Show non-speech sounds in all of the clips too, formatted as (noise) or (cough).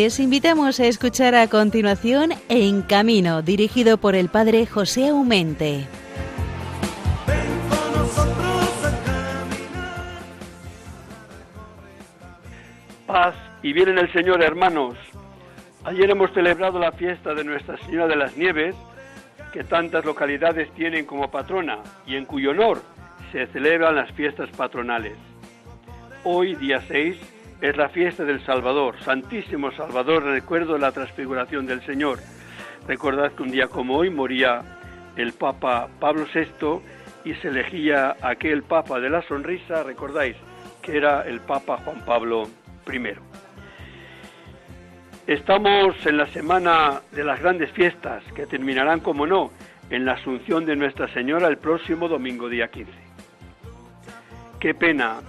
Les invitamos a escuchar a continuación En Camino, dirigido por el padre José Aumente. Paz y bien en el Señor, hermanos. Ayer hemos celebrado la fiesta de Nuestra Señora de las Nieves, que tantas localidades tienen como patrona y en cuyo honor se celebran las fiestas patronales. Hoy, día 6, es la fiesta del Salvador, Santísimo Salvador, recuerdo la transfiguración del Señor. Recordad que un día como hoy moría el Papa Pablo VI y se elegía aquel Papa de la sonrisa, recordáis, que era el Papa Juan Pablo I. Estamos en la semana de las grandes fiestas, que terminarán, como no, en la Asunción de Nuestra Señora el próximo domingo día 15. Qué pena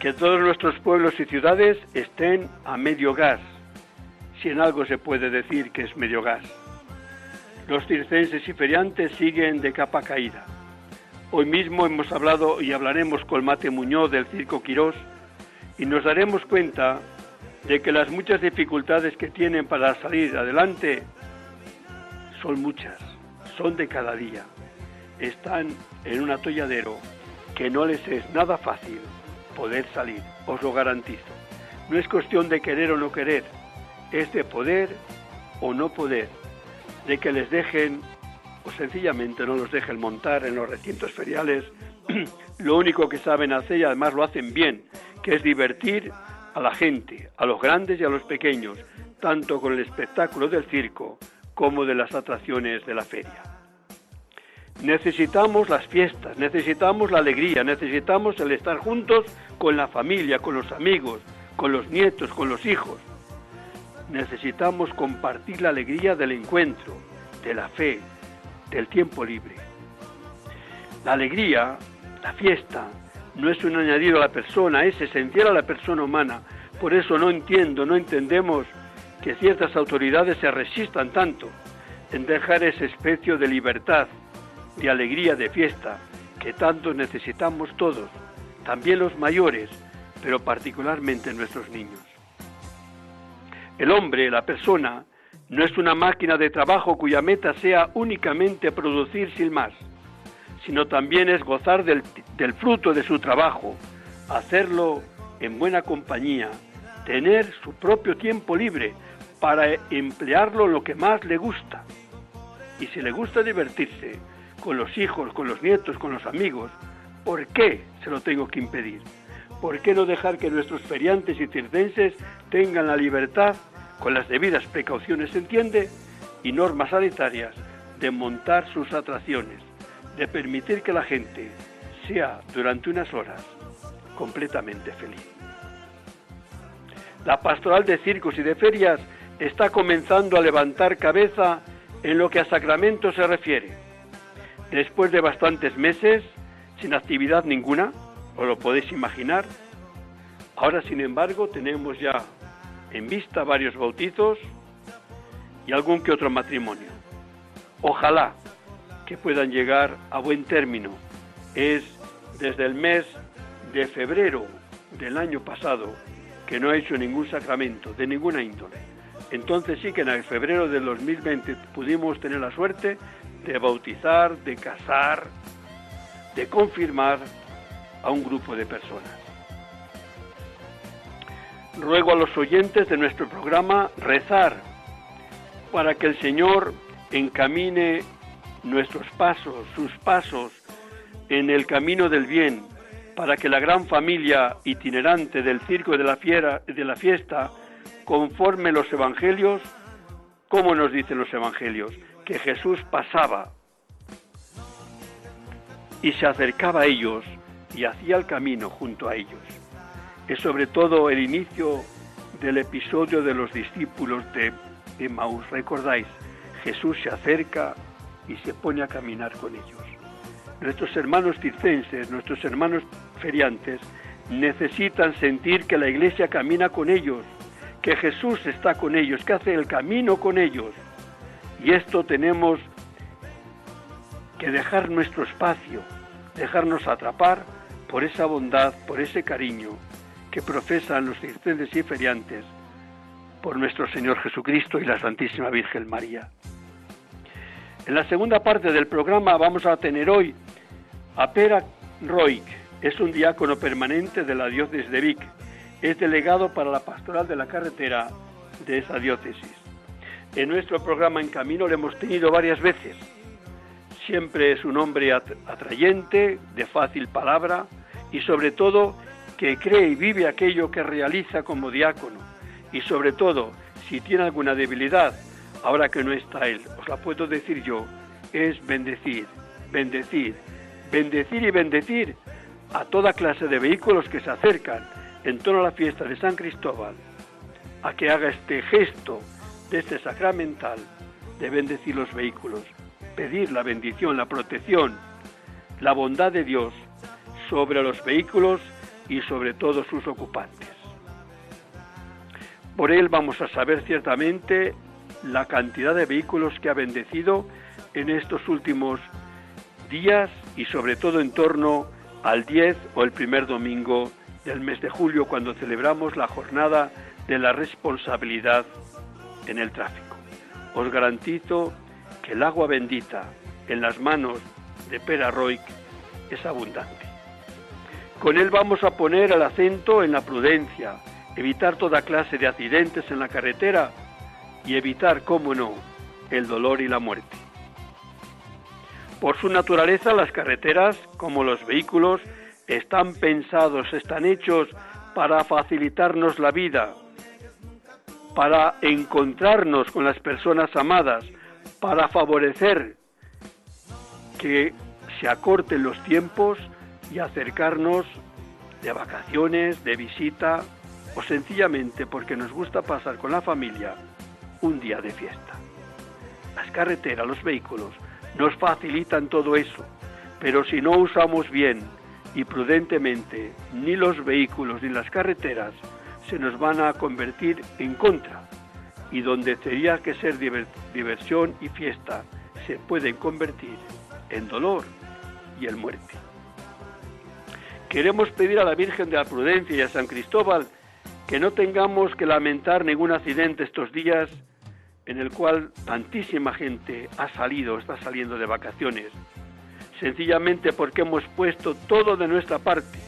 que todos nuestros pueblos y ciudades estén a medio gas, si en algo se puede decir que es medio gas. Los circenses y feriantes siguen de capa caída. Hoy mismo hemos hablado y hablaremos con Mate Muñoz del Circo Quirós y nos daremos cuenta de que las muchas dificultades que tienen para salir adelante son muchas, son de cada día. Están en un atolladero que no les es nada fácil poder salir, os lo garantizo. No es cuestión de querer o no querer, es de poder o no poder, de que les dejen o sencillamente no los dejen montar en los recintos feriales (clears throat) lo único que saben hacer y además lo hacen bien, que es divertir a la gente, a los grandes y a los pequeños, tanto con el espectáculo del circo como de las atracciones de la feria. Necesitamos las fiestas, necesitamos la alegría, necesitamos el estar juntos con la familia, con los amigos, con los nietos, con los hijos. Necesitamos compartir la alegría del encuentro, de la fe, del tiempo libre. La alegría, la fiesta, no es un añadido a la persona, es esencial a la persona humana. Por eso no entiendo, no entendemos que ciertas autoridades se resistan tanto en dejar ese especie de libertad, de alegría, de fiesta, que tanto necesitamos todos, también los mayores, pero particularmente nuestros niños. El hombre, la persona, no es una máquina de trabajo cuya meta sea únicamente producir sin más, sino también es gozar del, del fruto de su trabajo, hacerlo en buena compañía, tener su propio tiempo libre para emplearlo lo que más le gusta. Y si le gusta divertirse, con los hijos, con los nietos, con los amigos, ¿por qué se lo tengo que impedir? ¿Por qué no dejar que nuestros feriantes y circenses tengan la libertad, con las debidas precauciones, se entiende, y normas sanitarias, de montar sus atracciones, de permitir que la gente sea durante unas horas completamente feliz? La pastoral de circos y de ferias está comenzando a levantar cabeza en lo que a sacramento se refiere Después de bastantes meses sin actividad ninguna, os lo podéis imaginar, ahora sin embargo tenemos ya en vista varios bautizos y algún que otro matrimonio. Ojalá que puedan llegar a buen término. Es desde el mes de febrero del año pasado que no ha hecho ningún sacramento de ninguna índole. Entonces sí que en el febrero del 2020 pudimos tener la suerte de bautizar, de casar, de confirmar a un grupo de personas. Ruego a los oyentes de nuestro programa rezar para que el Señor encamine nuestros pasos, sus pasos en el camino del bien, para que la gran familia itinerante del circo de la, fiera, de la fiesta conforme los evangelios, como nos dicen los evangelios, que Jesús pasaba y se acercaba a ellos y hacía el camino junto a ellos. Es sobre todo el inicio del episodio de los discípulos de Emmaus. Recordáis, Jesús se acerca y se pone a caminar con ellos. Nuestros hermanos circenses, nuestros hermanos feriantes, necesitan sentir que la iglesia camina con ellos, que Jesús está con ellos, que hace el camino con ellos y esto tenemos que dejar nuestro espacio, dejarnos atrapar por esa bondad, por ese cariño que profesan los circenses y feriantes por nuestro Señor Jesucristo y la Santísima Virgen María. En la segunda parte del programa vamos a tener hoy a Pera Roig, es un diácono permanente de la diócesis de Vic, es delegado para la pastoral de la carretera de esa diócesis. En nuestro programa En Camino lo hemos tenido varias veces. Siempre es un hombre atrayente, de fácil palabra y sobre todo que cree y vive aquello que realiza como diácono. Y sobre todo, si tiene alguna debilidad, ahora que no está él, os la puedo decir yo, es bendecir, bendecir, bendecir y bendecir a toda clase de vehículos que se acercan en torno a la fiesta de San Cristóbal, a que haga este gesto de este sacramental de bendecir los vehículos, pedir la bendición, la protección, la bondad de Dios sobre los vehículos y sobre todos sus ocupantes. Por él vamos a saber ciertamente la cantidad de vehículos que ha bendecido en estos últimos días y sobre todo en torno al 10 o el primer domingo del mes de julio cuando celebramos la jornada de la responsabilidad en el tráfico. Os garantizo que el agua bendita en las manos de Pera Roig es abundante. Con él vamos a poner el acento en la prudencia, evitar toda clase de accidentes en la carretera y evitar, cómo no, el dolor y la muerte. Por su naturaleza, las carreteras, como los vehículos, están pensados, están hechos para facilitarnos la vida, para encontrarnos con las personas amadas, para favorecer que se acorten los tiempos y acercarnos de vacaciones, de visita o sencillamente porque nos gusta pasar con la familia un día de fiesta. Las carreteras, los vehículos nos facilitan todo eso, pero si no usamos bien y prudentemente ni los vehículos ni las carreteras, se nos van a convertir en contra y donde tenía que ser diversión y fiesta se pueden convertir en dolor y en muerte. Queremos pedir a la Virgen de la Prudencia y a San Cristóbal que no tengamos que lamentar ningún accidente estos días en el cual tantísima gente ha salido, está saliendo de vacaciones, sencillamente porque hemos puesto todo de nuestra parte,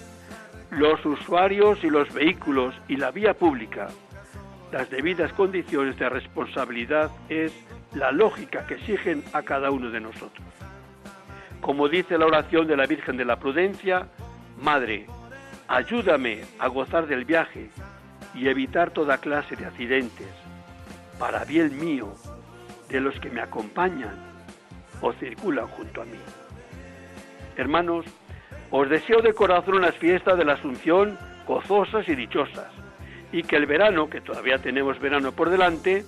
los usuarios y los vehículos y la vía pública. Las debidas condiciones de responsabilidad es la lógica que exigen a cada uno de nosotros. Como dice la oración de la Virgen de la Prudencia, Madre, ayúdame a gozar del viaje y evitar toda clase de accidentes para bien mío de los que me acompañan o circulan junto a mí. Hermanos, os deseo de corazón unas fiestas de la Asunción gozosas y dichosas, y que el verano, que todavía tenemos verano por delante,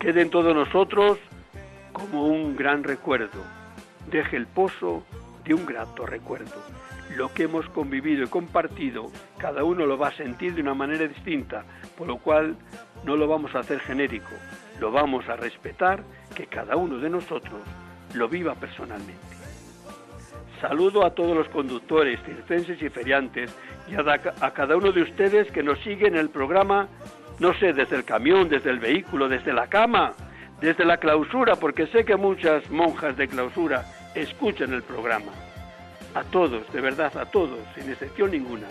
quede en todos nosotros como un gran recuerdo, deje el pozo de un grato recuerdo. Lo que hemos convivido y compartido, cada uno lo va a sentir de una manera distinta, por lo cual no lo vamos a hacer genérico, lo vamos a respetar, que cada uno de nosotros lo viva personalmente. Saludo a todos los conductores, circenses y feriantes y a, cada uno de ustedes que nos siguen en el programa, no sé, desde el camión, desde el vehículo, desde la cama, desde la clausura, porque sé que muchas monjas de clausura escuchan el programa. A todos, de verdad, a todos, sin excepción ninguna,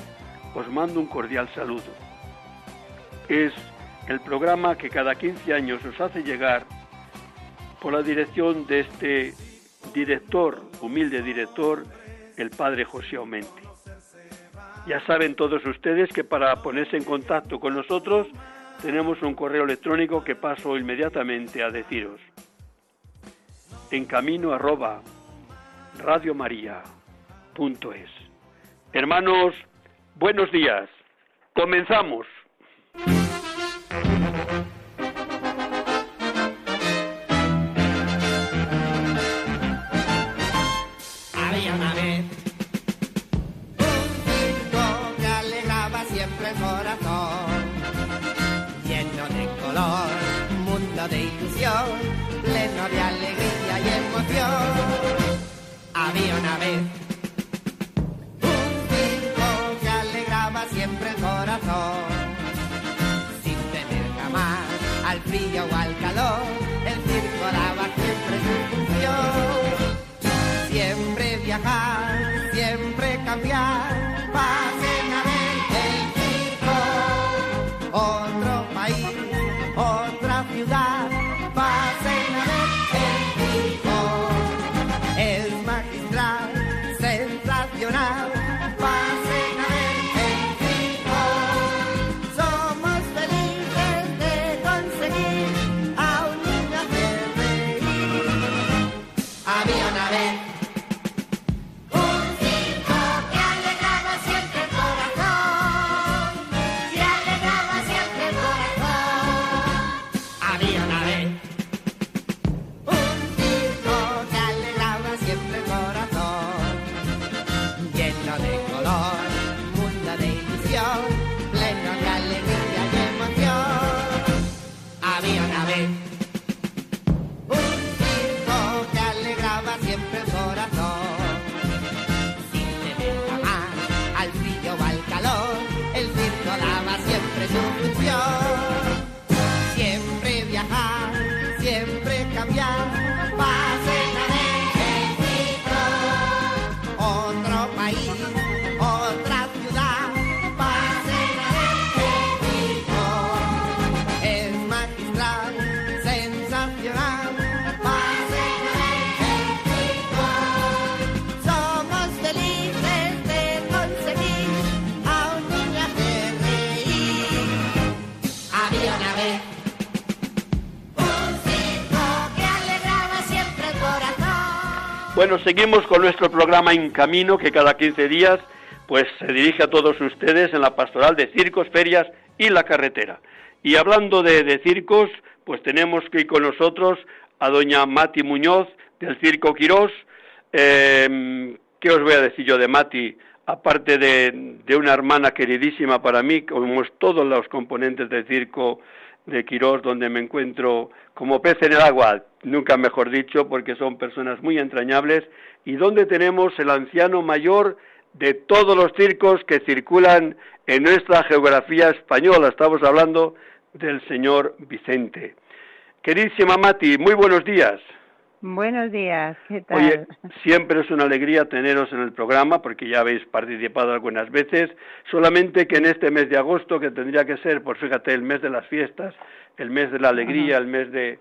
os mando un cordial saludo. Es el programa que cada 15 años nos hace llegar por la dirección de este director, humilde director, el padre José Aumente. Ya saben todos ustedes que para ponerse en contacto con nosotros tenemos un correo electrónico que paso inmediatamente a deciros. En camino arroba radiomaria.es. Hermanos, buenos días. Comenzamos. Había una vez Bueno, seguimos con nuestro programa En Camino, que cada 15 días pues se dirige a todos ustedes en la pastoral de circos, ferias y la carretera. Y hablando de, circos, pues tenemos que ir con nosotros a doña Mati Muñoz del Circo Quirós. Eh, ¿Qué os voy a decir yo de Mati? Aparte de, de una hermana queridísima para mí, como todos los componentes del circo de Quirós, donde me encuentro como pez en el agua, nunca mejor dicho, porque son personas muy entrañables, y donde tenemos el anciano mayor de todos los circos que circulan en nuestra geografía española. Estamos hablando del señor Vicente. Queridísima Mati, muy buenos días. Buenos días, ¿qué tal? Oye, siempre es una alegría teneros en el programa porque ya habéis participado algunas veces, solamente que en este mes de agosto, que tendría que ser, pues fíjate, el mes de las fiestas, el mes de la alegría, el mes de,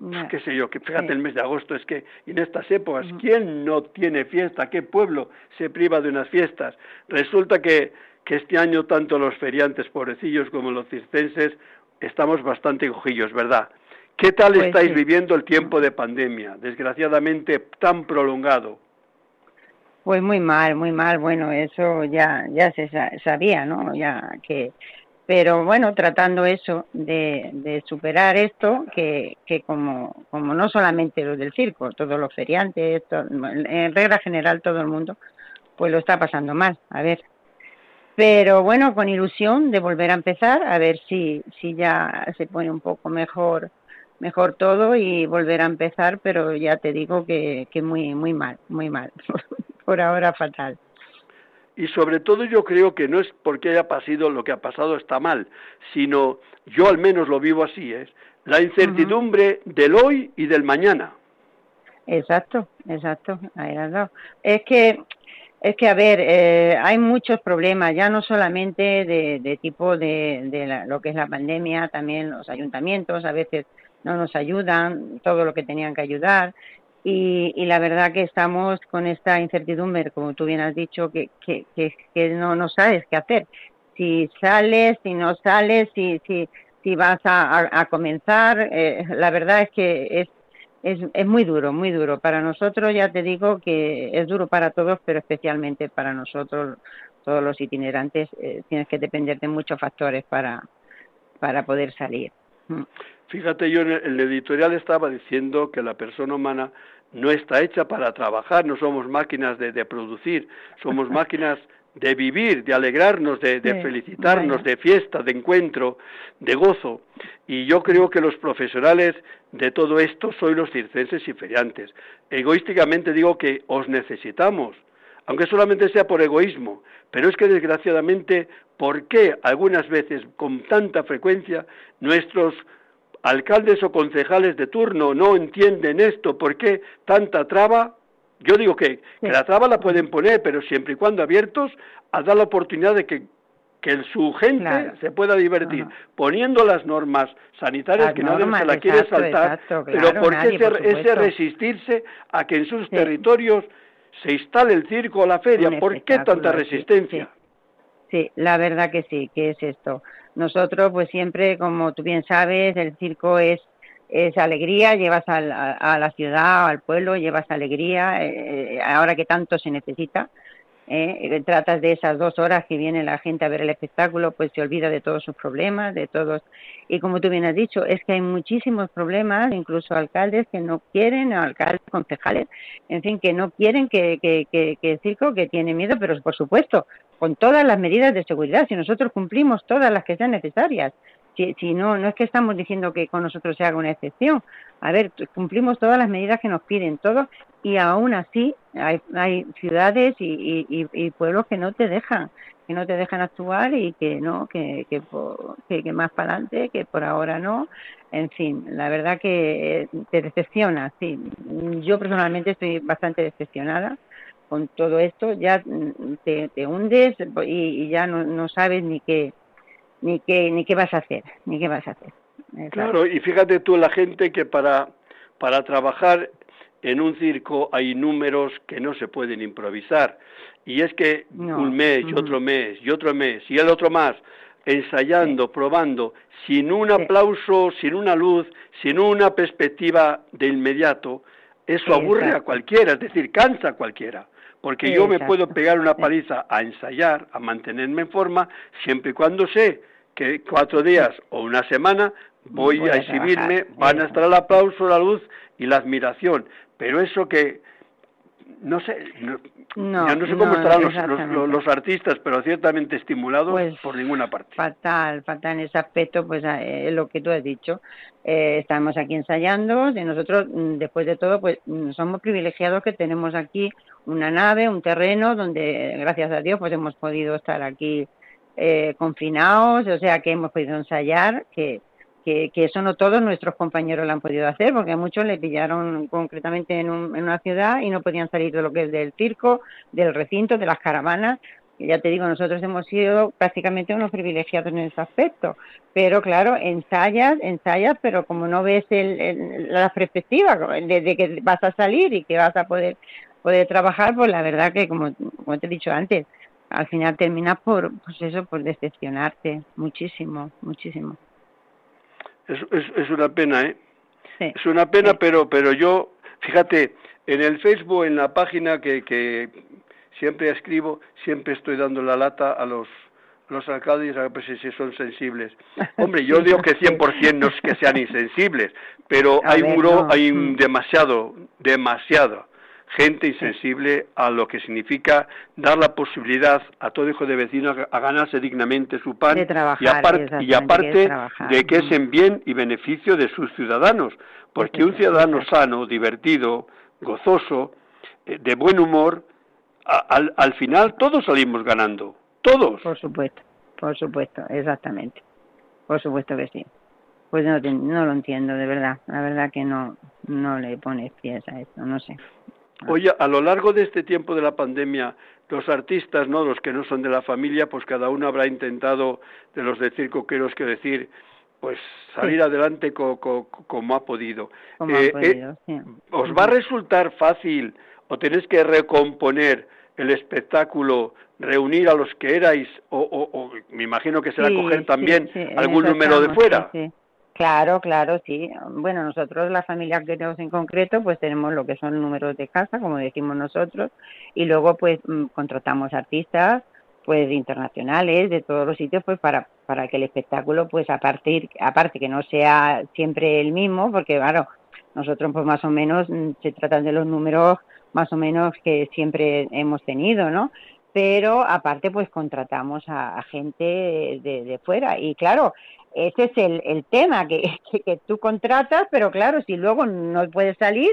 Ya. qué sé yo, que fíjate Sí. el mes de agosto, es que en estas épocas, ¿quién no tiene fiesta? ¿Qué pueblo se priva de unas fiestas? Resulta que, que este año tanto los feriantes pobrecillos como los circenses estamos bastante cojillos, ¿verdad? ¿Qué tal Pues estáis sí. viviendo el tiempo de pandemia, desgraciadamente tan prolongado? Pues muy mal, muy mal. Bueno, eso ya ya se sa- sabía, ¿no? Ya que pero bueno, tratando eso de, de superar esto, que, que como, como no solamente los del circo, todos los feriantes, en regla general todo el mundo, pues lo está pasando mal. A ver. Pero bueno, con ilusión de volver a empezar, a ver si, si ya se pone un poco mejor mejor todo y volver a empezar, pero ya te digo que, que muy muy mal, muy mal. (laughs) Por ahora fatal. Y sobre todo yo creo que no es porque haya pasado lo que ha pasado está mal, sino yo al menos lo vivo así, es la incertidumbre del hoy y del mañana. Exacto, exacto, ahí has dado. Es que, es que a ver, eh, hay muchos problemas, ya no solamente de, de tipo de, de la- lo que es la pandemia, también los ayuntamientos a veces no nos ayudan, todo lo que tenían que ayudar. Y, la verdad que estamos con esta incertidumbre, como tú bien has dicho, que, que, que, no, no sabes qué hacer. Si sales, si no sales, si, si, si vas a, a, comenzar, eh, la verdad es que es, es, es muy duro, muy duro. Para nosotros ya te digo que es duro para todos, pero especialmente para nosotros, todos los itinerantes, eh, tienes que depender de muchos factores para, para poder salir. Fíjate, yo en el, editorial estaba diciendo que la persona humana no está hecha para trabajar, no somos máquinas de, de producir, somos (laughs) máquinas de vivir, de alegrarnos, de, de Sí, felicitarnos, bueno. de fiesta, de encuentro, de gozo. Y yo creo que los profesionales de todo esto sois los circenses y feriantes. Egoísticamente digo que os necesitamos, aunque solamente sea por egoísmo, pero es que desgraciadamente, ¿por qué algunas veces con tanta frecuencia nuestros alcaldes o concejales de turno no entienden esto, ¿por qué tanta traba? Yo digo que, la traba la pueden poner, pero siempre y cuando abiertos a dar la oportunidad de que, que su gente se pueda divertir, poniendo las normas sanitarias que nadie se la quiere saltar, pero ¿por qué ese, resistirse a que en sus territorios se instale el circo o la feria? ¿Por qué tanta resistencia? Sí, la verdad que sí, que es esto. Nosotros, pues siempre, como tú bien sabes, el circo es es alegría, llevas a, la ciudad, al pueblo, llevas alegría, eh, ahora que tanto se necesita. Eh, tratas de esas dos horas que viene la gente a ver el espectáculo, pues se olvida de todos sus problemas, de todos. Y como tú bien has dicho, es que hay muchísimos problemas, incluso alcaldes que no quieren, alcaldes, concejales, en fin, que no quieren que, que, que, que el circo, que tiene miedo, pero por supuesto, con todas las medidas de seguridad, si nosotros cumplimos todas las que sean necesarias, si, si, no, no es que estamos diciendo que con nosotros se haga una excepción. A ver, cumplimos todas las medidas que nos piden, todo, y aún así hay, hay ciudades y, y, pueblos que no te dejan, que no te dejan actuar y que no, que, que, que, más para adelante, que por ahora no. En fin, la verdad que te decepciona, sí. Yo personalmente estoy bastante decepcionada con todo esto. Ya te, te hundes y, y ya no, no sabes ni qué ni qué, ni qué vas a hacer, ni qué vas a hacer. Claro, y fíjate tú la gente que para, para trabajar en un circo hay números que no se pueden improvisar. Y es que un mes y otro mes y otro mes y el otro más, ensayando, probando, sin un aplauso, sin una luz, sin una perspectiva de inmediato, eso aburre a cualquiera, es decir, cansa a cualquiera porque yo me puedo pegar una paliza a ensayar, a mantenerme en forma, siempre y cuando sé que cuatro días o una semana voy, a exhibirme, van a estar el aplauso, la luz y la admiración. Pero eso que, no sé, no, no sé cómo estarán los, los, artistas, pero ciertamente estimulados pues por ninguna parte. Fatal, fatal en ese aspecto, pues eh, lo que tú has dicho. Eh, estamos aquí ensayando, y nosotros, mm, después de todo, pues mm, somos privilegiados que tenemos aquí una nave, un terreno, donde, gracias a Dios, pues hemos podido estar aquí eh, confinados, o sea que hemos podido ensayar, que, que, eso no todos nuestros compañeros lo han podido hacer, porque a muchos le pillaron concretamente en, en una ciudad y no podían salir de lo que es del circo, del recinto, de las caravanas. Ya te digo, nosotros hemos sido prácticamente unos privilegiados en ese aspecto. Pero claro, ensayas, ensayas, pero como no ves el, la perspectiva de, que vas a salir y que vas a poder, poder trabajar, pues la verdad que, como, como te he dicho antes, al final terminas por, pues eso, por decepcionarte muchísimo, muchísimo. Es, es, una pena, ¿eh? es una pena, pero, pero yo, fíjate, en el Facebook, en la página que, que siempre escribo, siempre estoy dando la lata a los los alcaldes a ver si son sensibles. (laughs) Hombre, yo digo que 100% no es que sean insensibles, pero hay muro, hay mm. demasiado, demasiado gente insensible a lo que significa dar la posibilidad a todo hijo de vecino a ganarse dignamente su pan y, aparte de que es en bien y beneficio de sus ciudadanos, porque un ciudadano sano, divertido, gozoso, eh, de buen humor, al, al final todos salimos ganando, todos. Por supuesto, por supuesto, exactamente, por supuesto que sí. Pues no, no lo entiendo, de verdad. La verdad que no, no le pones pies a esto, no sé. Oye, a lo largo de este tiempo de la pandemia, los artistas, ¿no? Los que no son de la familia, pues cada uno habrá intentado, de los de circo, quiero que decir, pues salir adelante como ha podido. Eh, eh, ¿Os va a resultar fácil o tenéis que recomponer el espectáculo, reunir a los que erais, o, me imagino que será coger también algún número de fuera? Claro, claro, sí. Bueno, nosotros, la familia que tenemos en concreto, pues tenemos lo que son números de casa, como decimos nosotros, y luego pues mm, contratamos artistas, pues internacionales, de todos los sitios, pues para, para que el espectáculo, pues aparte, aparte que no sea siempre el mismo, porque claro, nosotros pues más o menos mm, se tratan de los números más o menos que siempre hemos tenido, ¿no? Pero aparte pues contratamos a, gente de, de fuera y claro, ese es el, el tema, (laughs) que, que, tú contratas, pero claro, si luego no puedes salir,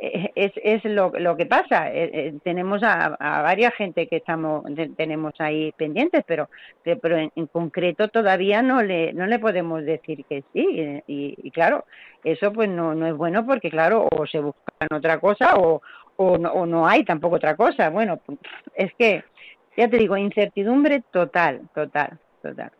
eh, es, es lo, lo que pasa. Eh, eh, tenemos a, a varias gente que estamos tenemos ahí pendientes, pero pero en, concreto todavía no le no le podemos decir que sí. Y, y, claro, eso pues no no es bueno porque claro o se buscan otra cosa o o no, o no hay tampoco otra cosa. Bueno, es que ya te digo incertidumbre total, total, total.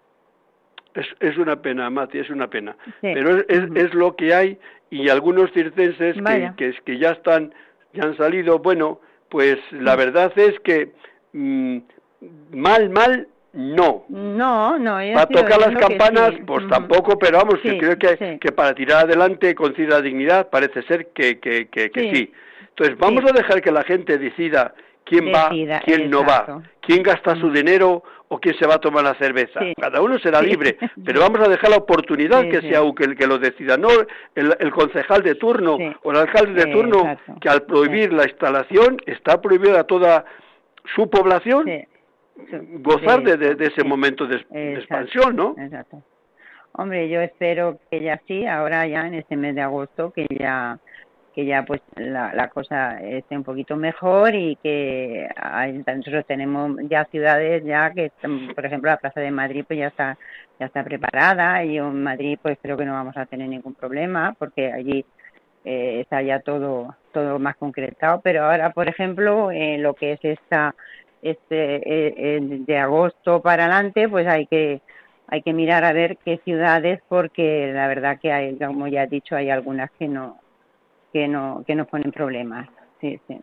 Es, es una pena, Mati, es una pena. Pero es, es, es, lo que hay y algunos circenses que, que, que, ya están, ya han salido, bueno, pues la verdad es que mmm, mal, mal, no. No, no. Para tocar las campanas, sí. pues tampoco, pero vamos, sí, que creo que, que para tirar adelante con cierta dignidad parece ser que, que, que sí. Entonces, vamos a dejar que la gente decida quién decida, va, quién exacto. no va, quién gasta su dinero o quién se va a tomar la cerveza. Sí. Cada uno será libre, (laughs) sí. pero vamos a dejar la oportunidad sí, que sea que, que, lo decida, no el, el concejal de turno o el alcalde de turno, exacto. que al prohibir la instalación está prohibida a toda su población gozar de, de, de, ese momento de, de, expansión, ¿no? Exacto. Hombre, yo espero que ya sí, ahora ya en este mes de agosto, que ya que ya pues la, la cosa esté un poquito mejor y que nosotros tenemos ya ciudades ya que por ejemplo la Plaza de Madrid pues ya está ya está preparada y en Madrid pues creo que no vamos a tener ningún problema porque allí eh, está ya todo todo más concretado. Pero ahora por ejemplo eh, lo que es esta este eh, de agosto para adelante pues hay que hay que mirar a ver qué ciudades porque la verdad que hay como ya he dicho hay algunas que no que no que nos ponen problemas. Sí sí.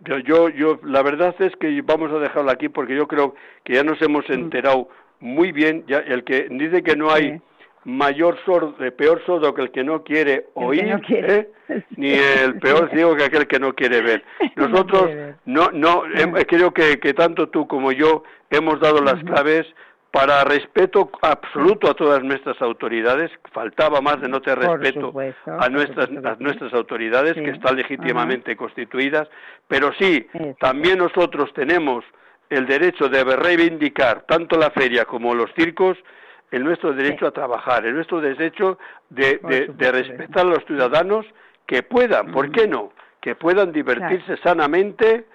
Yo, yo yo la verdad es que vamos a dejarlo aquí porque yo creo que ya nos hemos enterado muy bien. Ya el que dice que no hay sí. mayor sordo peor sordo que el que no quiere oír no quiere. ¿eh? ni el peor ciego que aquel que no quiere ver. (laughs) Nosotros no no, no creo que, que tanto tú como yo hemos dado las claves para respeto absoluto a todas nuestras autoridades, faltaba más de no tener respeto supuesto, a nuestras a nuestras autoridades sí. que están legítimamente Ajá. constituidas, pero sí, también nosotros tenemos el derecho de reivindicar tanto la feria como los circos el nuestro derecho a trabajar, el nuestro derecho de, de, de respetar a los ciudadanos que puedan, ¿por qué no? Que puedan divertirse claro. sanamente,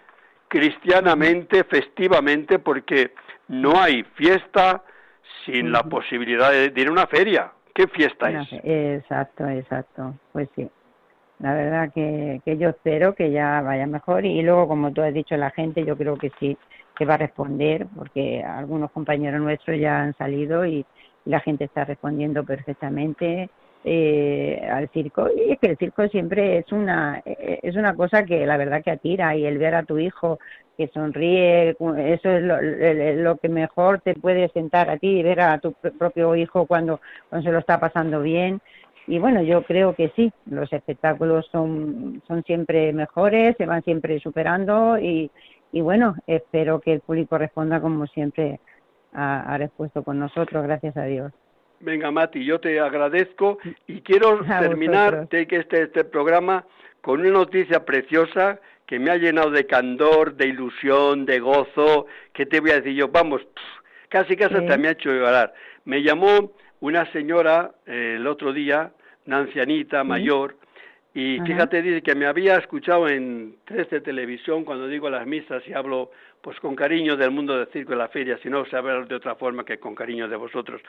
cristianamente, festivamente, porque no hay fiesta sin la posibilidad de, de ir a una feria. ¿Qué fiesta es? Exacto, exacto. Pues sí. La verdad que, que yo espero que ya vaya mejor y luego, como tú has dicho, la gente yo creo que sí que va a responder porque algunos compañeros nuestros ya han salido y, y la gente está respondiendo perfectamente eh, al circo y es que el circo siempre es una es una cosa que la verdad que atira y el ver a tu hijo que sonríe eso es lo, lo que mejor te puede sentar a ti y ver a tu propio hijo cuando cuando se lo está pasando bien. Y bueno yo creo que sí los espectáculos son son siempre mejores se van siempre superando y y bueno espero que el público responda como siempre ha, ha respuesto con nosotros gracias a Dios. Venga, Mati, yo te agradezco y quiero (laughs) a terminar de que este, este programa con una noticia preciosa que me ha llenado de candor, de ilusión, de gozo, que te voy a decir yo, vamos, pff, casi casi sí. te me ha hecho llorar. Me llamó una señora eh, el otro día, una ancianita ¿Sí? mayor, y Ajá. fíjate, dice que me había escuchado en tres de televisión cuando digo las misas y hablo pues con cariño del mundo del circo y la feria, si no saber de otra forma que con cariño de vosotros.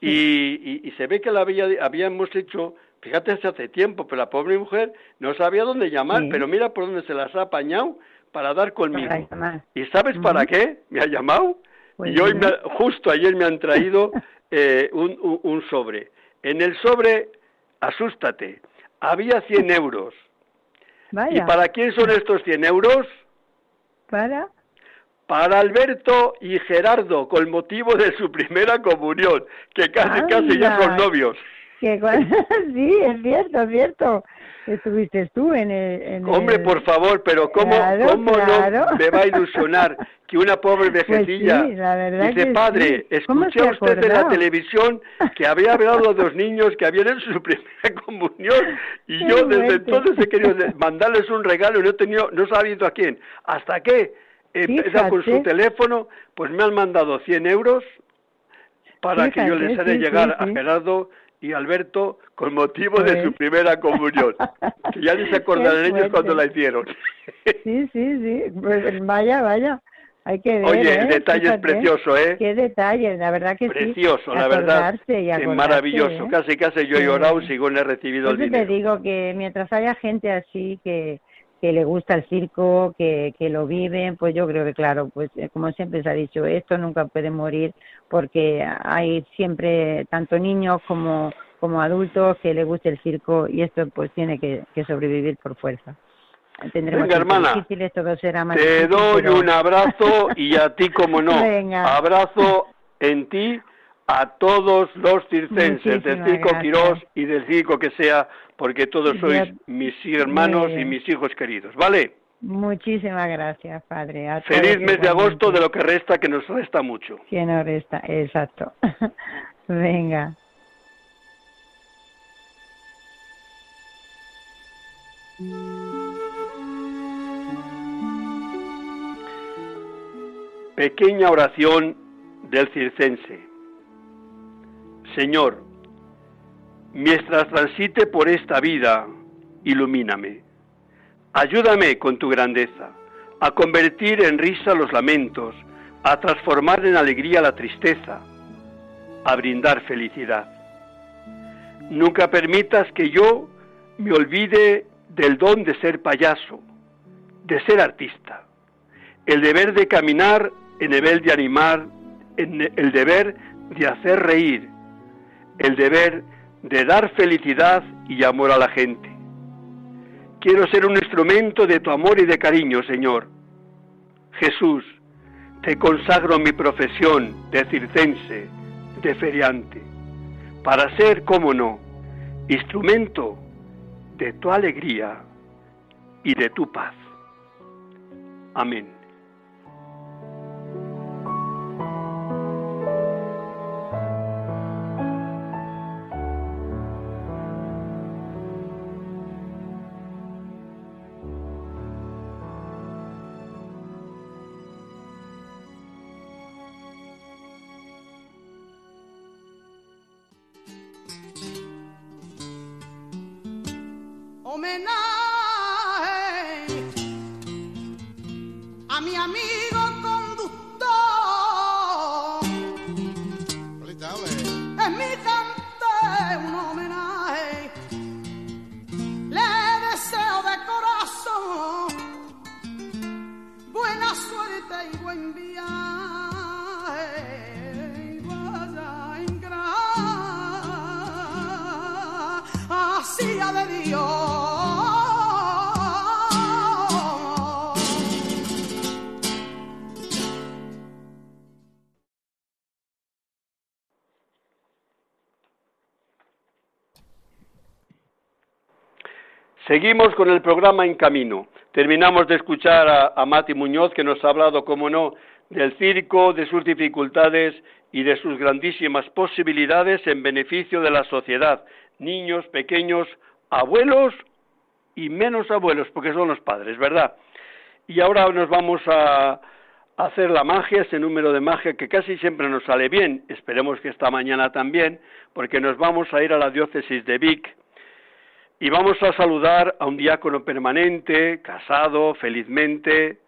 Y, y, y se ve que la había, habíamos hecho, fíjate, hace tiempo, pero la pobre mujer no sabía dónde llamar, sí. pero mira por dónde se las ha apañado para dar conmigo. Para ¿Y sabes uh -huh. para qué me ha llamado? Pues y hoy, me, justo ayer me han traído (laughs) eh, un, un, un sobre. En el sobre, asústate, había 100 euros. Vaya. ¿Y para quién son estos 100 euros? Para para Alberto y Gerardo, con motivo de su primera comunión, que casi, casi ya son novios. Que, (laughs) sí, es cierto, es cierto. Estuviste tú en el... En Hombre, el... por favor, pero ¿cómo, claro, cómo claro. no me va a ilusionar que una pobre vejecilla (laughs) pues sí, la verdad dice, padre, sí. escuché a usted en la televisión que había hablado a dos niños que habían hecho su (laughs) primera comunión y yo desde entonces he querido mandarles un regalo y no he tenido, no he sabido a quién. ¿Hasta qué? empieza con su teléfono, pues me han mandado 100 euros para Fíjate, que yo les haré sí, llegar a Gerardo y Alberto con motivo de su primera comunión. (laughs) que ya ni se acordarán ellos cuando la hicieron. sí, sí, sí. Pues vaya, vaya. Hay que ver, Oye, el ¿eh? detalle es precioso, ¿eh? Qué detalle, la verdad que precioso, la verdad. Es maravilloso. ¿eh? Casi, casi yo he llorado según he recibido el dinero. te digo que mientras haya gente así que que le gusta el circo, que, que lo viven, pues yo creo que claro, pues eh, como siempre se ha dicho, esto nunca puede morir porque hay siempre tanto niños como, como adultos que le guste el circo y esto pues tiene que, que sobrevivir por fuerza. Tendremos Venga, hermana, te doy un abrazo y a ti como no, (laughs) abrazo en ti a todos los circenses del Circo Quirós y del circo que sea, porque todos sois mis hermanos y mis hijos queridos, ¿vale? Muchísimas gracias, Padre. Feliz mes de agosto de lo que resta, que nos resta mucho. Que nos resta, exacto. (laughs) Venga. Pequeña oración del circense. Señor, mientras transite por esta vida, ilumíname. Ayúdame con tu grandeza a convertir en risa los lamentos, a transformar en alegría la tristeza, a brindar felicidad. Nunca permitas que yo me olvide del don de ser payaso, de ser artista, el deber de caminar en el de animar, el deber de hacer reír, el deber de dar felicidad y amor a la gente. Quiero ser un instrumento de tu amor y de cariño, Señor. Jesús, te consagro mi profesión de circense, de feriante, para ser, como no, instrumento de tu alegría y de tu paz. Amén. Seguimos con el programa En Camino. Terminamos de escuchar a, Mati Muñoz, que nos ha hablado, como no, del circo, de sus dificultades y de sus grandísimas posibilidades en beneficio de la sociedad. Niños, pequeños, abuelos y menos abuelos, porque son los padres, ¿verdad? Y ahora nos vamos a, hacer la magia, ese número de magia que casi siempre nos sale bien. Esperemos que esta mañana también, porque nos vamos a ir a la diócesis de Vic y vamos a saludar a un diácono permanente, casado, felizmente,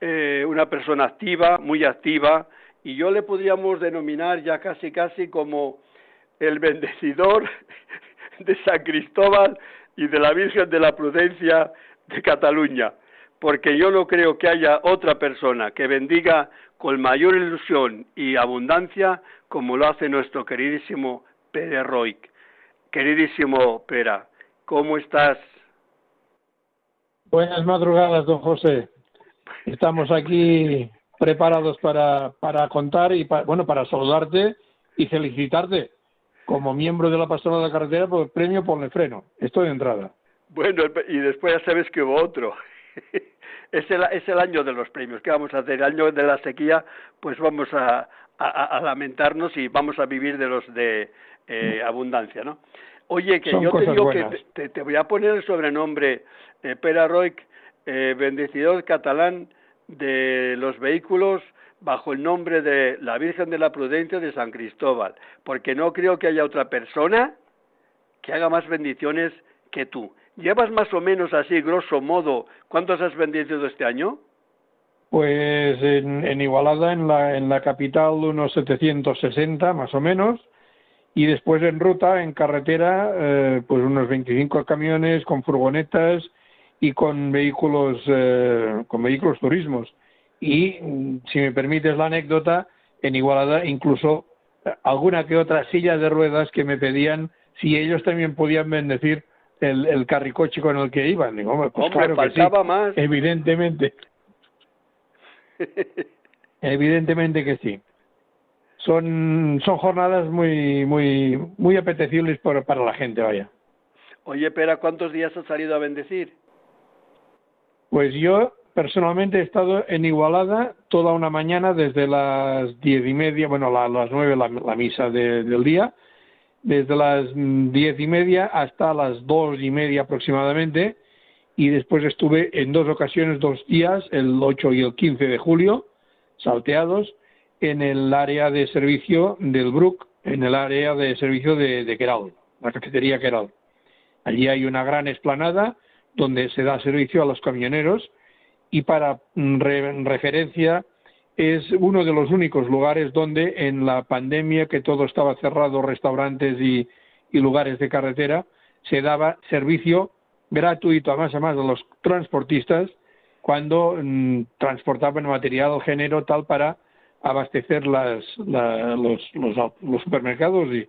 eh, una persona activa, muy activa, y yo le podríamos denominar ya casi casi como el bendecidor (laughs) de San Cristóbal y de la Virgen de la Prudencia de Cataluña, porque yo no creo que haya otra persona que bendiga con mayor ilusión y abundancia como lo hace nuestro queridísimo Pere Roig. Queridísimo Pera, ¿Cómo estás? Buenas madrugadas, don José. Estamos aquí preparados para, para contar y bueno para saludarte y felicitarte como miembro de la Pastoral de la Carretera por el premio por el freno. Estoy de entrada. Bueno, y después ya sabes que hubo otro. (laughs) es, el, es el año de los premios. ¿Qué vamos a hacer? El año de la sequía, pues vamos a, a, lamentarnos y vamos a vivir de los de eh, abundancia, ¿no? Oye, que yo te digo que te, voy a poner el sobrenombre eh, Pera Roig, eh, bendecidor catalán de los vehículos bajo el nombre de la Virgen de la Prudencia de San Cristóbal, porque no creo que haya otra persona que haga más bendiciones que tú. ¿Llevas más o menos así, grosso modo, cuántos has bendecido este año? Pues en, Igualada, en la, en la capital, unos 760 más o menos, y después en ruta, en carretera, eh, pues unos 25 camiones con furgonetas y con vehículos, eh, con vehículos turismos. Y, si me permites la anécdota, en Igualada incluso eh, alguna que otra silla de ruedas que me pedían si ellos también podían bendecir el, el carricoche con el que iban. Digo, pues claro faltaba más. Evidentemente. (laughs) Evidentemente que sí. Son, son jornadas muy, muy, muy apetecibles para la gente, vaya. Oye, Pera, ¿cuántos días has salido a bendecir? Pues yo personalmente he estado en Igualada toda una mañana desde las diez y media, bueno, a las nueve la, misa del día, desde las diez y media hasta las dos y media aproximadamente, y después estuve en dos ocasiones, dos días, el 8 y el 15 de julio, salteados, en el área de servicio del Brook, en el área de servicio de, de la cafetería Keral. Allí hay una gran explanada donde se da servicio a los camioneros y para mm, referencia es uno de los únicos lugares donde en la pandemia que todo estaba cerrado, restaurantes y, lugares de carretera, se daba servicio gratuito a más a más a los transportistas cuando mm, transportaban material género tal para abastecer las, los, los, supermercados y,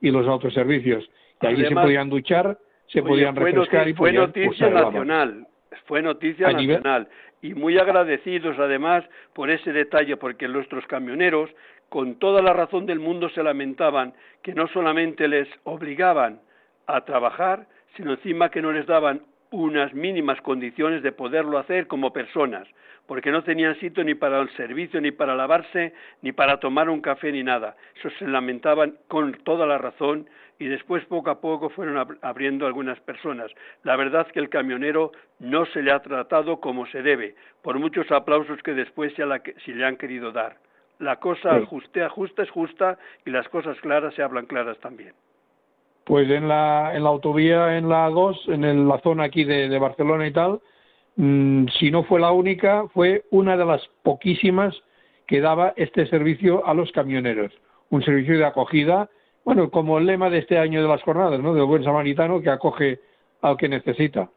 y, los autoservicios. Y allí se podían duchar, se podían refrescar y fue noticia nacional, fue noticia nacional. Y muy agradecidos además por ese detalle, porque nuestros camioneros, con toda la razón del mundo, se lamentaban que no solamente les obligaban a trabajar, sino encima que no les daban unas mínimas condiciones de poderlo hacer como personas, porque no tenían sitio ni para el servicio, ni para lavarse, ni para tomar un café, ni nada. Eso se lamentaban con toda la razón y después poco a poco fueron abriendo algunas personas. La verdad es que el camionero no se le ha tratado como se debe, por muchos aplausos que después se, le han querido dar. La cosa justa, justa es justa y las cosas claras se hablan claras también. Pues en la, en la autovía, en la 2, en la zona aquí de, Barcelona y tal, mm, si no fue la única, fue una de las poquísimas que daba este servicio a los camioneros. Un servicio de acogida bueno, como el lema de este año de las jornadas, ¿no? Del buen samaritano que acoge al que necesita.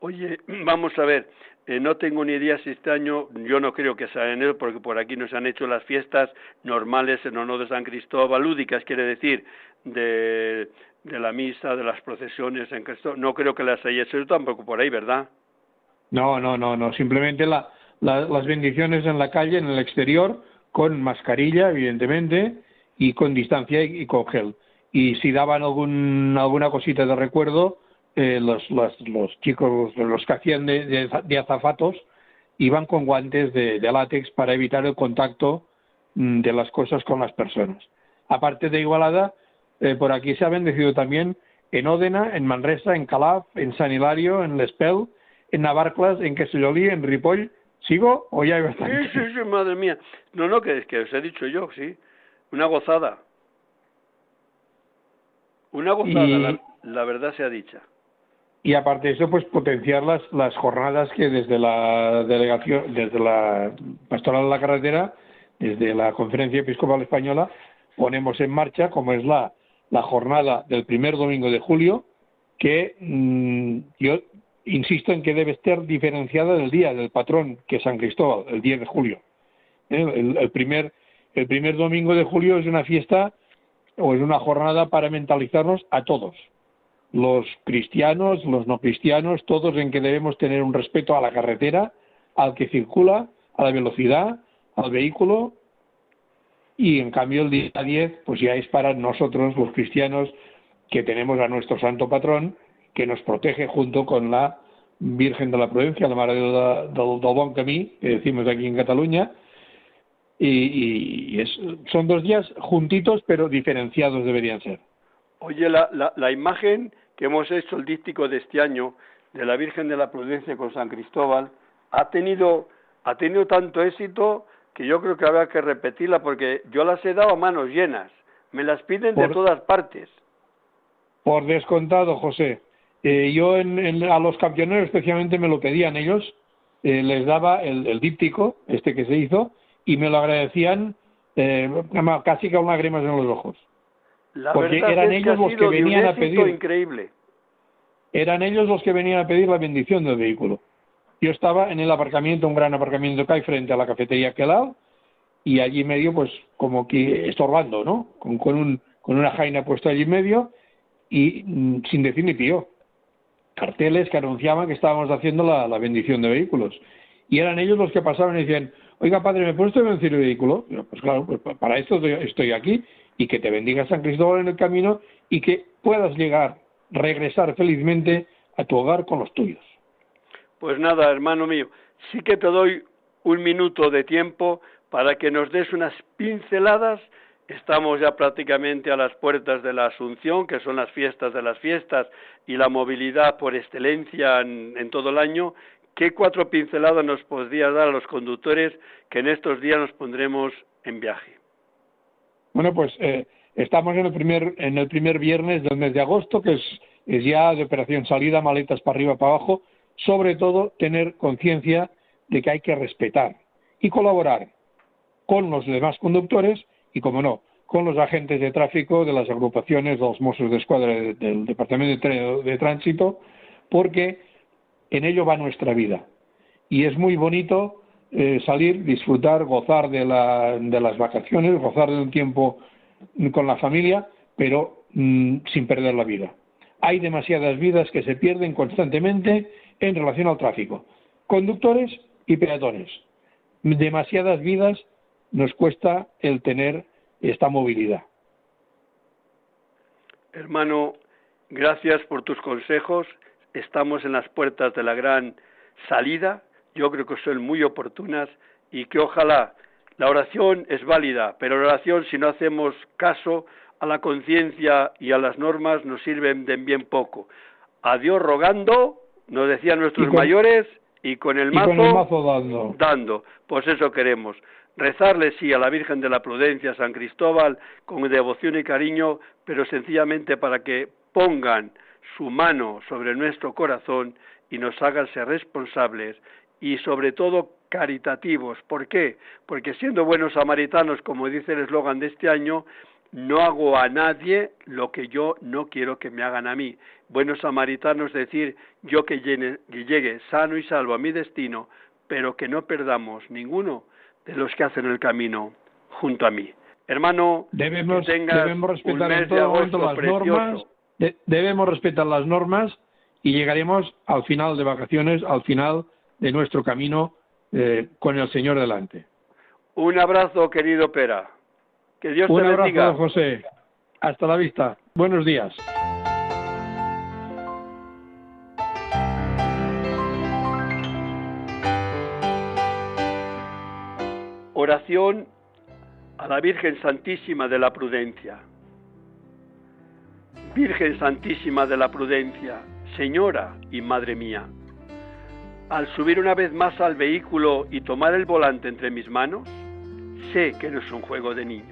Oye, (clears throat) vamos a ver, eh, no tengo ni idea si este año, yo no creo que sea enero, porque por aquí nos han hecho las fiestas normales en honor de San Cristóbal, lúdicas, quiere decir, de, de la misa, de las procesiones en Cristo. No creo que las haya hecho tampoco por ahí, ¿verdad? No, no, no, no. Simplemente la, las bendiciones en la calle, en el exterior, con mascarilla, evidentemente, y con distancia y, con gel. Y si daban algún, alguna cosita de recuerdo, eh, los, los, los, chicos, los que hacían de, de, azafatos, iban con guantes de, de, látex para evitar el contacto mm, de las cosas con las personas. Aparte de Igualada, eh, por aquí se ha bendecido también en Ódena, en Manresa, en Calaf, en San Hilario, en L'Espel, en Navarclas, en Castellolí, en Ripoll. ¿Sigo o ya hay bastante? Sí, sí, sí, madre mía. No, no, que, que os he dicho yo, sí. Una gozada. Una gozada, la, verdad sea dicha. Y aparte de eso, pues potenciar las, las jornadas que desde la delegación, desde la Pastoral de la Carretera, desde la Conferencia Episcopal Española, ponemos en marcha, como es la, la jornada del primer domingo de julio, que mm, yo insisto en que debe estar diferenciada del día del patrón, que es San Cristóbal, el 10 de julio. ¿Eh? el, primer el primer domingo de julio es una fiesta o es una jornada para mentalizarnos a todos, los cristianos, los no cristianos, todos en que debemos tener un respeto a la carretera, al que circula, a la velocidad, al vehículo, y en cambio el día 10 pues ya es para nosotros los cristianos que tenemos a nuestro santo patrón que nos protege junto con la Virgen de la Prudencia, la Madre del, del, Bon Camí, que decimos aquí en Cataluña, y, es, son dos días juntitos pero diferenciados deberían ser. Oye, la, la, la imagen que hemos hecho el díptico de este año de la Virgen de la Prudencia con San Cristóbal ha tenido, ha tenido tanto éxito que yo creo que habrá que repetirla porque yo las he dado a manos llenas, me las piden de todas partes. Por descontado, José. Eh, yo en, a los campeoneros especialmente me lo pedían ellos, eh, les daba el, el, díptico, este que se hizo, y me lo agradecían eh, casi con lágrimas en los ojos. La Porque eran ellos los que venían a pedir. Increíble. Eran ellos los que venían a pedir la bendición del vehículo. Yo estaba en el aparcamiento, un gran aparcamiento que hay frente a la cafetería Kelal, y allí medio, pues, como que estorbando, ¿no? Con, con, un, con una jaina puesta allí medio y mm, sin decir ni pío. Carteles que anunciaban que estábamos haciendo la, la, bendición de vehículos. Y eran ellos los que pasaban y decían, oiga, padre, ¿me puedes bendecir el vehículo? pues claro, pues para esto estoy aquí y que te bendiga San Cristóbal en el camino y que puedas llegar, regresar felizmente a tu hogar con los tuyos. Pues nada, hermano mío, sí que te doy un minuto de tiempo para que nos des unas pinceladas. Estamos ya prácticamente a las puertas de la Asunción, que son las fiestas de las fiestas y la movilidad por excelencia en, todo el año. ¿Qué cuatro pinceladas nos podrías dar a los conductores que en estos días nos pondremos en viaje? Bueno, pues eh, estamos en el primer en el primer viernes del mes de agosto, que es, es ya de operación salida, maletas para arriba, para abajo. Sobre todo, tener conciencia de que hay que respetar y colaborar con los demás conductores y, como no, con los agentes de tráfico de las agrupaciones de los Mossos de Escuadra del Departamento de, Tránsito, porque en ello va nuestra vida. Y es muy bonito eh, salir, disfrutar, gozar de, las vacaciones, gozar de un tiempo con la familia, pero mm, sin perder la vida. Hay demasiadas vidas que se pierden constantemente en relación al tráfico. Conductores y peatones. Demasiadas vidas nos cuesta el tener esta movilidad. Hermano, gracias por tus consejos. Estamos en las puertas de la gran salida. Yo creo que son muy oportunas y que ojalá la oración es válida, pero la oración si no hacemos caso a la conciencia y a las normas nos sirven de bien poco. A Dios rogando, nos decían nuestros mayores, y con el mazo, dando. dando. Pues eso queremos rezarle sí a la Virgen de la Prudencia, San Cristóbal, con devoción y cariño, pero sencillamente para que pongan su mano sobre nuestro corazón y nos hagan ser responsables y sobre todo caritativos. ¿Por qué? Porque siendo buenos samaritanos, como dice el eslogan de este año, no hago a nadie lo que yo no quiero que me hagan a mí. Buenos samaritanos decir yo que llegue, que llegue sano y salvo a mi destino, pero que no perdamos ninguno de los que hacen el camino junto a mí. Hermano, debemos, debemos respetar en todo momento las normas, debemos respetar las normas y llegaremos al final de vacaciones, al final de nuestro camino eh, con el Señor delante. Un abrazo, querido Pera. Que Dios Un te bendiga. abrazo, José. Hasta la vista. Buenos días. Oración a la Virgen Santísima de la Prudencia. Virgen Santísima de la Prudencia, Señora y Madre mía, al subir una vez más al vehículo y tomar el volante entre mis manos, sé que no es un juego de niños.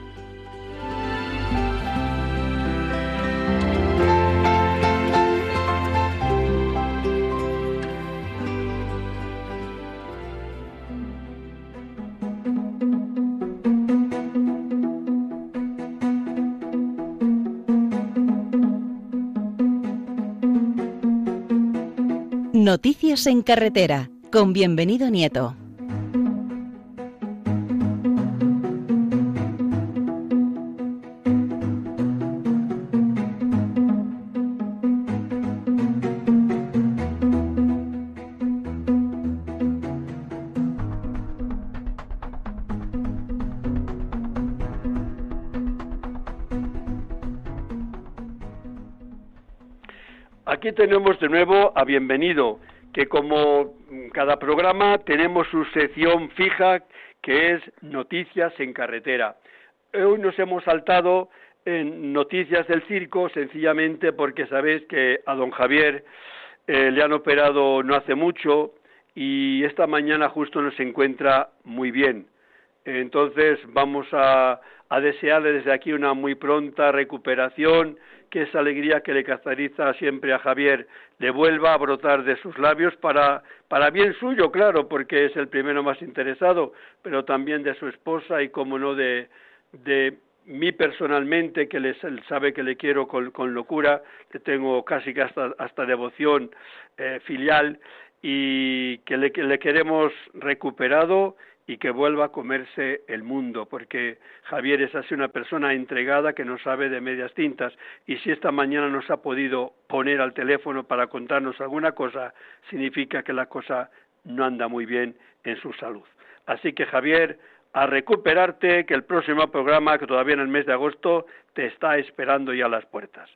Noticias en carretera, con bienvenido Nieto. Aquí tenemos de nuevo a Bienvenido, que como cada programa tenemos su sección fija que es Noticias en Carretera. Hoy nos hemos saltado en Noticias del Circo sencillamente porque sabéis que a don Javier eh, le han operado no hace mucho y esta mañana justo nos encuentra muy bien. Entonces vamos a, a desearle desde aquí una muy pronta recuperación, que esa alegría que le caracteriza siempre a Javier le vuelva a brotar de sus labios para, para bien suyo, claro, porque es el primero más interesado, pero también de su esposa y, como no, de, de mí personalmente, que le sabe que le quiero con, con locura, que tengo casi que hasta, hasta devoción eh, filial y que le, que le queremos recuperado y que vuelva a comerse el mundo, porque Javier es así una persona entregada que no sabe de medias tintas y si esta mañana nos ha podido poner al teléfono para contarnos alguna cosa, significa que la cosa no anda muy bien en su salud. Así que Javier, a recuperarte, que el próximo programa, que todavía en el mes de agosto, te está esperando ya a las puertas.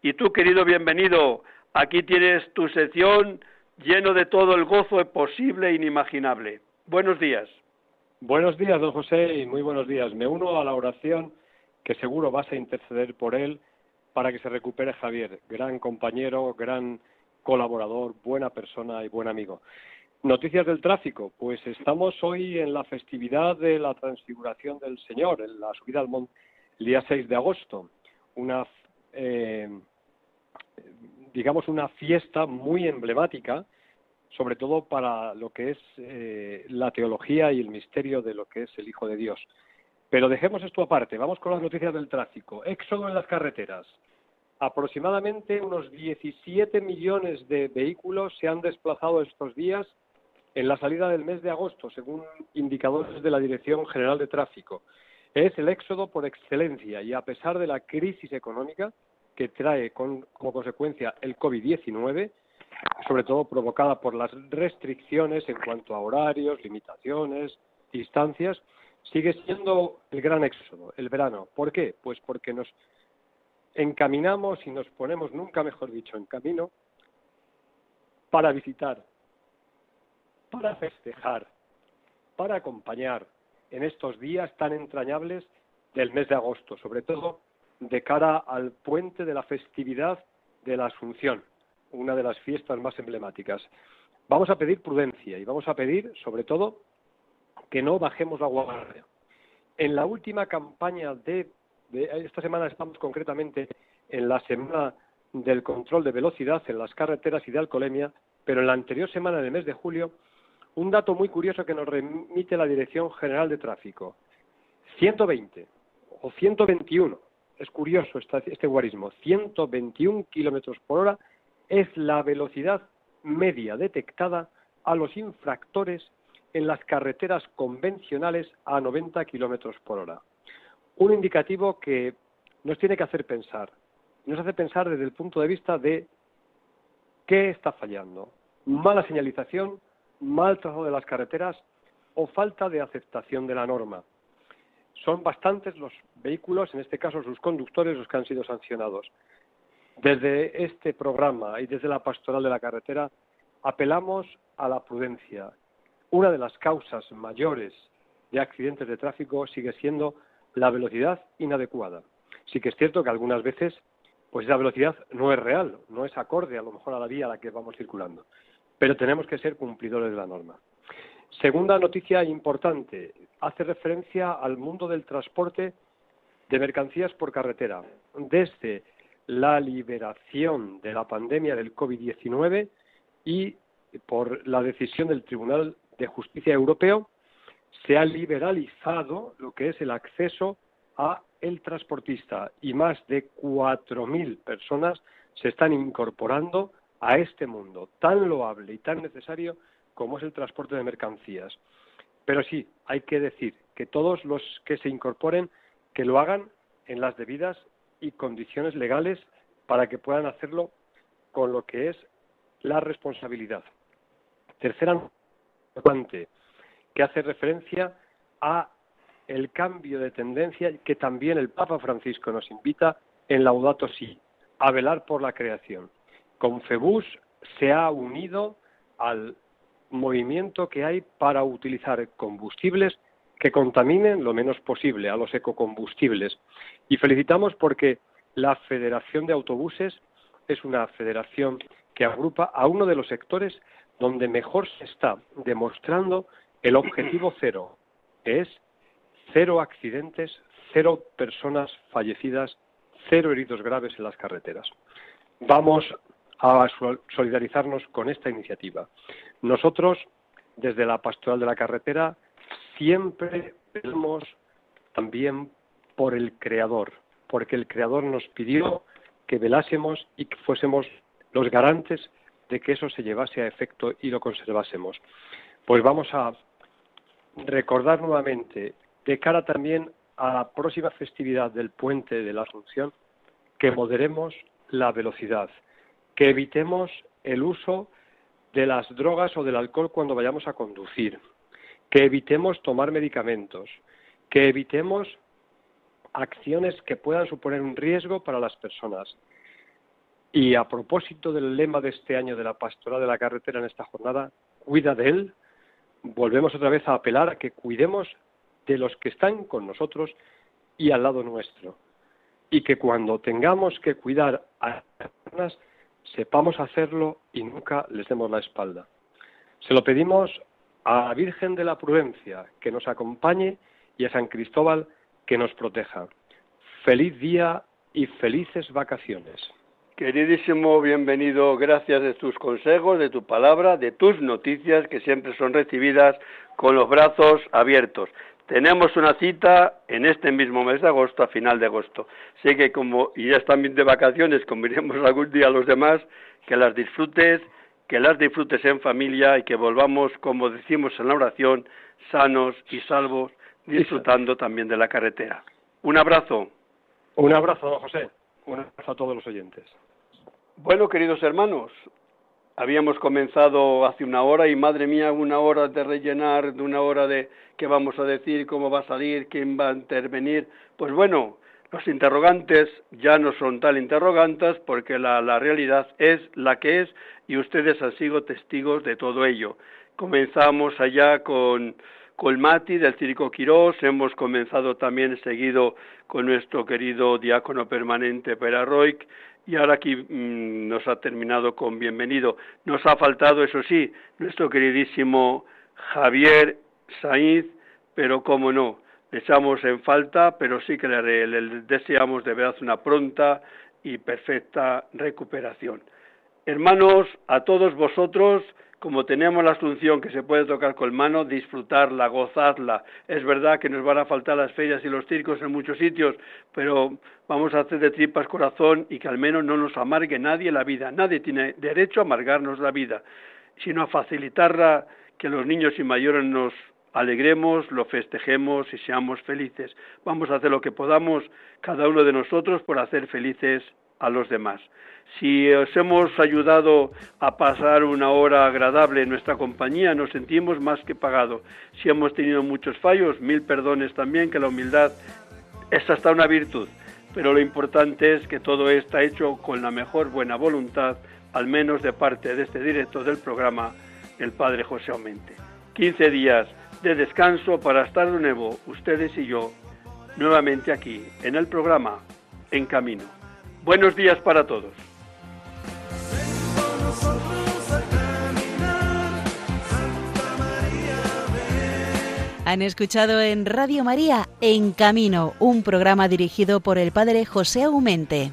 Y tú, querido, bienvenido. Aquí tienes tu sección lleno de todo el gozo posible e inimaginable. Buenos días. Buenos días, don José, y muy buenos días. Me uno a la oración que seguro vas a interceder por él para que se recupere Javier, gran compañero, gran colaborador, buena persona y buen amigo. Noticias del tráfico. Pues estamos hoy en la festividad de la transfiguración del Señor, en la subida al monte, el día 6 de agosto. Una, eh, digamos, una fiesta muy emblemática sobre todo para lo que es eh, la teología y el misterio de lo que es el Hijo de Dios. Pero dejemos esto aparte, vamos con las noticias del tráfico. Éxodo en las carreteras. Aproximadamente unos 17 millones de vehículos se han desplazado estos días en la salida del mes de agosto, según indicadores de la Dirección General de Tráfico. Es el éxodo por excelencia y a pesar de la crisis económica que trae como consecuencia el COVID-19, sobre todo provocada por las restricciones en cuanto a horarios, limitaciones, distancias, sigue siendo el gran éxodo, el verano. ¿Por qué? Pues porque nos encaminamos y nos ponemos, nunca mejor dicho, en camino para visitar, para festejar, para acompañar en estos días tan entrañables del mes de agosto, sobre todo de cara al puente de la festividad de la Asunción una de las fiestas más emblemáticas. Vamos a pedir prudencia y vamos a pedir, sobre todo, que no bajemos la guardia. En la última campaña de, esta semana estamos concretamente en la semana del control de velocidad en las carreteras y de alcoholemia, pero en la anterior semana del mes de julio, un dato muy curioso que nos remite la Dirección General de Tráfico. 120 o 121, es curioso este guarismo, 121 kilómetros por hora es la velocidad media detectada a los infractores en las carreteras convencionales a 90 kilómetros por hora. Un indicativo que nos tiene que hacer pensar. Nos hace pensar desde el punto de vista de qué está fallando. Mala señalización, mal trazo de las carreteras o falta de aceptación de la norma. Son bastantes los vehículos, en este caso sus conductores, los que han sido sancionados. Desde este programa y desde la pastoral de la carretera apelamos a la prudencia. Una de las causas mayores de accidentes de tráfico sigue siendo la velocidad inadecuada. Sí que es cierto que algunas veces pues esa velocidad no es real, no es acorde a lo mejor a la vía a la que vamos circulando, pero tenemos que ser cumplidores de la norma. Segunda noticia importante, hace referencia al mundo del transporte de mercancías por carretera. Desde la liberación de la pandemia del COVID-19 y por la decisión del Tribunal de Justicia Europeo se ha liberalizado lo que es el acceso a el transportista y más de 4.000 personas se están incorporando a este mundo tan loable y tan necesario como es el transporte de mercancías. Pero sí, hay que decir que todos los que se incorporen que lo hagan en las debidas y condiciones legales para que puedan hacerlo con lo que es la responsabilidad. Tercera importante, que hace referencia a el cambio de tendencia que también el Papa Francisco nos invita en Laudato Si, a velar por la creación. Confebus se ha unido al movimiento que hay para utilizar combustibles que contaminen lo menos posible, a los ecocombustibles. Y felicitamos porque la Federación de Autobuses es una federación que agrupa a uno de los sectores donde mejor se está demostrando el objetivo cero, que es cero accidentes, cero personas fallecidas, cero heridos graves en las carreteras. Vamos a solidarizarnos con esta iniciativa. Nosotros, desde la Pastoral de la Carretera, siempre vemos también por el Creador, porque el Creador nos pidió que velásemos y que fuésemos los garantes de que eso se llevase a efecto y lo conservásemos. Pues vamos a recordar nuevamente, de cara también a la próxima festividad del puente de la Asunción, que moderemos la velocidad, que evitemos el uso de las drogas o del alcohol cuando vayamos a conducir, que evitemos tomar medicamentos, que evitemos acciones que puedan suponer un riesgo para las personas. Y a propósito del lema de este año de la pastoral de la carretera en esta jornada, cuida de él, volvemos otra vez a apelar a que cuidemos de los que están con nosotros y al lado nuestro. Y que cuando tengamos que cuidar a las personas, sepamos hacerlo y nunca les demos la espalda. Se lo pedimos a la Virgen de la Prudencia que nos acompañe y a San Cristóbal que nos proteja. Feliz día y felices vacaciones. Queridísimo, bienvenido, gracias de tus consejos, de tu palabra, de tus noticias que siempre son recibidas con los brazos abiertos. Tenemos una cita en este mismo mes de agosto, a final de agosto. Sé que como ya están bien de vacaciones, como iremos algún día a los demás, que las disfrutes, que las disfrutes en familia y que volvamos, como decimos en la oración, sanos y salvos, disfrutando también de la carretera. Un abrazo. Un abrazo, don José. Un abrazo a todos los oyentes. Bueno, queridos hermanos, habíamos comenzado hace una hora y madre mía, una hora de rellenar, de una hora de qué vamos a decir, cómo va a salir, quién va a intervenir. Pues bueno, los interrogantes ya no son tal interrogantes porque la, la realidad es la que es y ustedes han sido testigos de todo ello. Comenzamos allá con Colmati del Circo Quirós, hemos comenzado también seguido con nuestro querido diácono permanente Peraroic y ahora aquí mm, nos ha terminado con bienvenido. Nos ha faltado, eso sí, nuestro queridísimo Javier Sainz, pero cómo no, le echamos en falta, pero sí que le, le deseamos de verdad una pronta y perfecta recuperación. Hermanos, a todos vosotros, como tenemos la asunción que se puede tocar con mano, disfrutarla, gozarla. Es verdad que nos van a faltar las ferias y los circos en muchos sitios, pero vamos a hacer de tripas corazón y que al menos no nos amargue nadie la vida. Nadie tiene derecho a amargarnos la vida, sino a facilitarla, que los niños y mayores nos alegremos, lo festejemos y seamos felices. Vamos a hacer lo que podamos cada uno de nosotros por hacer felices a los demás. Si os hemos ayudado a pasar una hora agradable en nuestra compañía, nos sentimos más que pagados. Si hemos tenido muchos fallos, mil perdones también, que la humildad es hasta una virtud. Pero lo importante es que todo está hecho con la mejor buena voluntad, al menos de parte de este director del programa, el Padre José Aumente. 15 días de descanso para estar de nuevo, ustedes y yo, nuevamente aquí, en el programa En Camino. Buenos días para todos. Han escuchado en Radio María En Camino, un programa dirigido por el padre José Aumente.